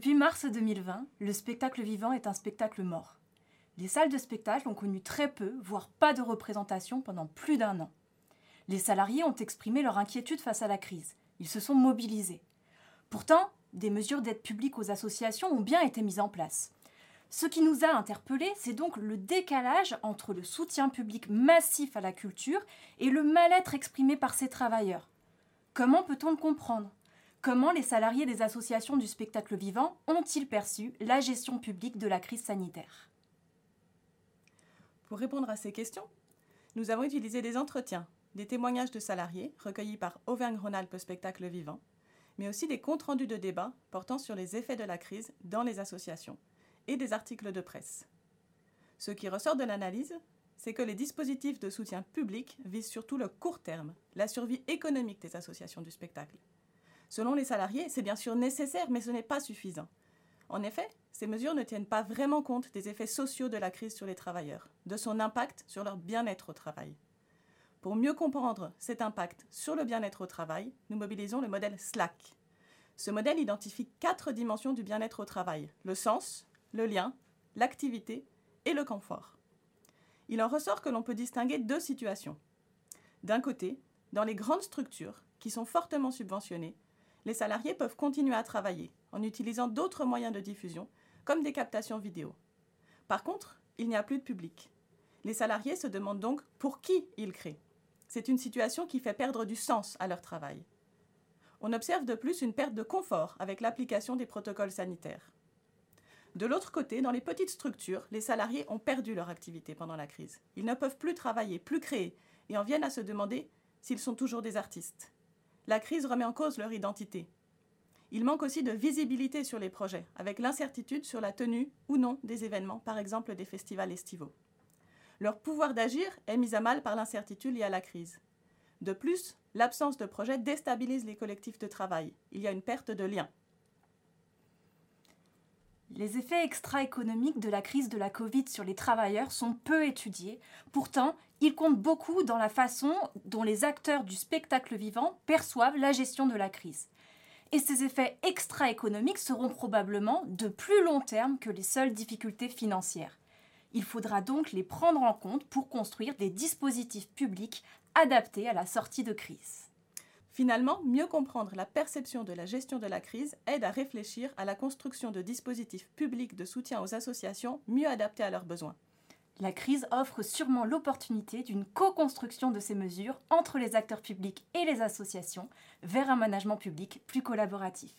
Depuis mars 2020, le spectacle vivant est un spectacle mort. Les salles de spectacle ont connu très peu, voire pas de représentation pendant plus d'un an. Les salariés ont exprimé leur inquiétude face à la crise. Ils se sont mobilisés. Pourtant, des mesures d'aide publique aux associations ont bien été mises en place. Ce qui nous a interpellés, c'est donc le décalage entre le soutien public massif à la culture et le mal-être exprimé par ces travailleurs. Comment peut-on le comprendre? Comment les salariés des associations du spectacle vivant ont-ils perçu la gestion publique de la crise sanitaire? Pour répondre à ces questions, nous avons utilisé des entretiens, des témoignages de salariés recueillis par Auvergne-Rhône-Alpes Spectacle Vivant, mais aussi des comptes rendus de débats portant sur les effets de la crise dans les associations et des articles de presse. Ce qui ressort de l'analyse, c'est que les dispositifs de soutien public visent surtout le court terme, la survie économique des associations du spectacle. Selon les salariés, c'est bien sûr nécessaire, mais ce n'est pas suffisant. En effet, ces mesures ne tiennent pas vraiment compte des effets sociaux de la crise sur les travailleurs, de son impact sur leur bien-être au travail. Pour mieux comprendre cet impact sur le bien-être au travail, nous mobilisons le modèle SLAC. Ce modèle identifie quatre dimensions du bien-être au travail le sens, le lien, l'activité et le confort. Il en ressort que l'on peut distinguer deux situations. D'un côté, dans les grandes structures, qui sont fortement subventionnées, les salariés peuvent continuer à travailler en utilisant d'autres moyens de diffusion, comme des captations vidéo. Par contre, il n'y a plus de public. Les salariés se demandent donc pour qui ils créent. C'est une situation qui fait perdre du sens à leur travail. On observe de plus une perte de confort avec l'application des protocoles sanitaires. De l'autre côté, dans les petites structures, les salariés ont perdu leur activité pendant la crise. Ils ne peuvent plus travailler, plus créer, et en viennent à se demander s'ils sont toujours des artistes la crise remet en cause leur identité. Il manque aussi de visibilité sur les projets, avec l'incertitude sur la tenue ou non des événements, par exemple des festivals estivaux. Leur pouvoir d'agir est mis à mal par l'incertitude liée à la crise. De plus, l'absence de projet déstabilise les collectifs de travail. Il y a une perte de lien. Les effets extra-économiques de la crise de la Covid sur les travailleurs sont peu étudiés. Pourtant, ils comptent beaucoup dans la façon dont les acteurs du spectacle vivant perçoivent la gestion de la crise. Et ces effets extra-économiques seront probablement de plus long terme que les seules difficultés financières. Il faudra donc les prendre en compte pour construire des dispositifs publics adaptés à la sortie de crise. Finalement, mieux comprendre la perception de la gestion de la crise aide à réfléchir à la construction de dispositifs publics de soutien aux associations mieux adaptés à leurs besoins. La crise offre sûrement l'opportunité d'une co-construction de ces mesures entre les acteurs publics et les associations vers un management public plus collaboratif.